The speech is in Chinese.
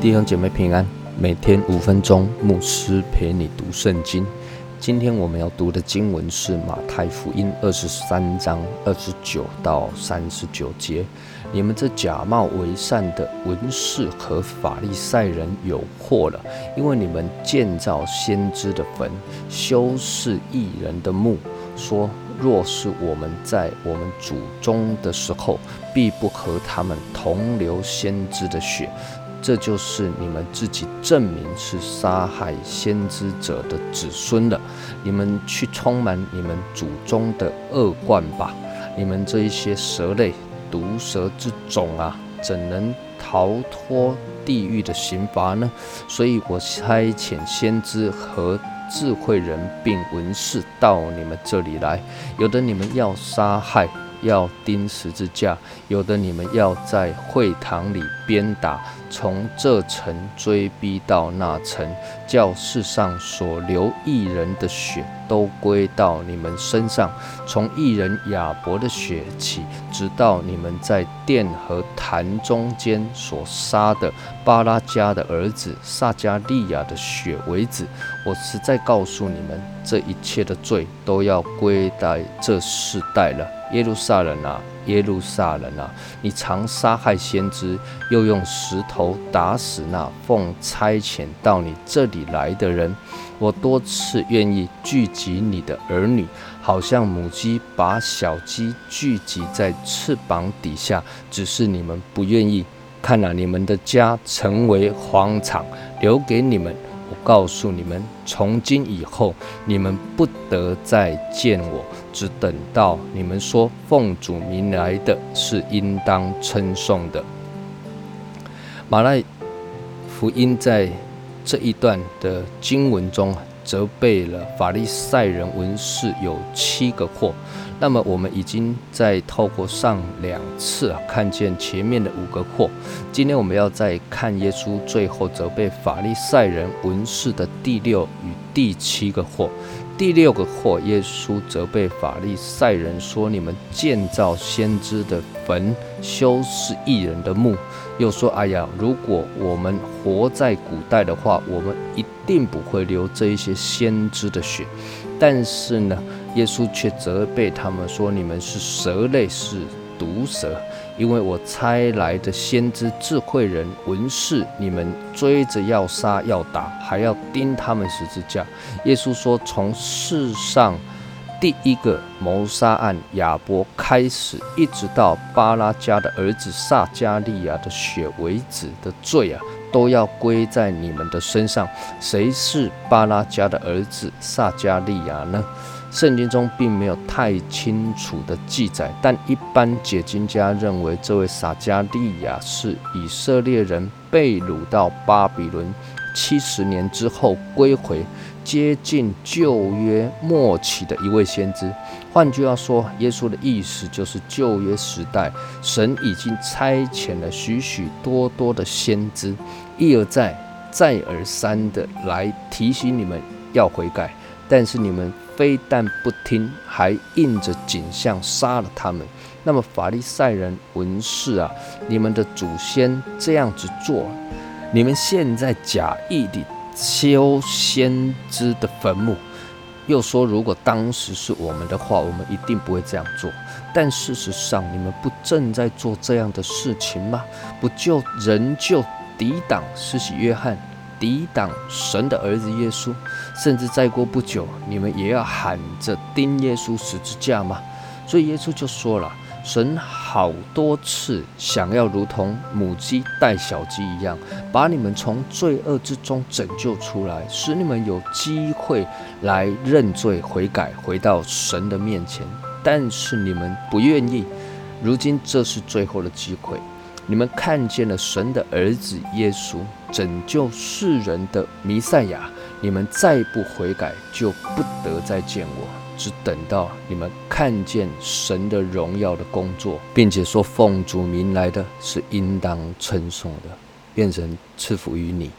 弟兄姐妹平安，每天五分钟，牧师陪你读圣经。今天我们要读的经文是马太福音二十三章二十九到三十九节。你们这假冒为善的文士和法利赛人有祸了，因为你们建造先知的坟，修饰异人的墓，说若是我们在我们祖宗的时候，必不和他们同流先知的血。这就是你们自己证明是杀害先知者的子孙了。你们去充满你们祖宗的恶贯吧！你们这一些蛇类、毒蛇之种啊，怎能逃脱地狱的刑罚呢？所以我差遣先知和智慧人并文士到你们这里来，有的你们要杀害。要钉十字架，有的你们要在会堂里鞭打，从这城追逼到那城，叫世上所流一人的血都归到你们身上，从一人亚伯的血起，直到你们在殿和坛中间所杀的巴拉加的儿子撒加利亚的血为止。我实在告诉你们，这一切的罪都要归在这世代了。耶路撒冷啊，耶路撒冷啊！你常杀害先知，又用石头打死那奉差遣到你这里来的人。我多次愿意聚集你的儿女，好像母鸡把小鸡聚集在翅膀底下，只是你们不愿意。看了你们的家成为荒场，留给你们。告诉你们，从今以后，你们不得再见我，只等到你们说奉主名来的是应当称颂的。马来福音在这一段的经文中，责备了法利赛人文士有七个祸。那么我们已经在透过上两次啊，看见前面的五个祸。今天我们要再看耶稣最后责备法利赛人文士的第六与第七个祸。第六个祸，耶稣责备法利赛人说：“你们建造先知的坟，修饰异人的墓。”又说：“哎呀，如果我们活在古代的话，我们一定不会流这一些先知的血。”但是呢？耶稣却责备他们说：“你们是蛇类，是毒蛇，因为我差来的先知、智慧人、文士，你们追着要杀要打，还要钉他们十字架。”耶稣说：“从世上第一个谋杀案亚伯开始，一直到巴拉加的儿子撒加利亚的血为止的罪啊，都要归在你们的身上。谁是巴拉加的儿子撒加利亚呢？”圣经中并没有太清楚的记载，但一般解经家认为，这位撒加利亚是以色列人被掳到巴比伦七十年之后归回，接近旧约末期的一位先知。换句话说，耶稣的意思就是旧约时代，神已经差遣了许许多多的先知，一而再、再而三的来提醒你们要悔改，但是你们。非但不听，还印着景象杀了他们。那么法利赛人文士啊，你们的祖先这样子做，你们现在假意地修先知的坟墓，又说如果当时是我们的话，我们一定不会这样做。但事实上，你们不正在做这样的事情吗？不就仍旧抵挡施洗约翰？抵挡神的儿子耶稣，甚至再过不久，你们也要喊着钉耶稣十字架吗？所以耶稣就说了：神好多次想要如同母鸡带小鸡一样，把你们从罪恶之中拯救出来，使你们有机会来认罪悔改，回到神的面前。但是你们不愿意，如今这是最后的机会。你们看见了神的儿子耶稣拯救世人的弥赛亚，你们再不悔改，就不得再见我。只等到你们看见神的荣耀的工作，并且说奉主名来的是应当称颂的，愿神赐福于你。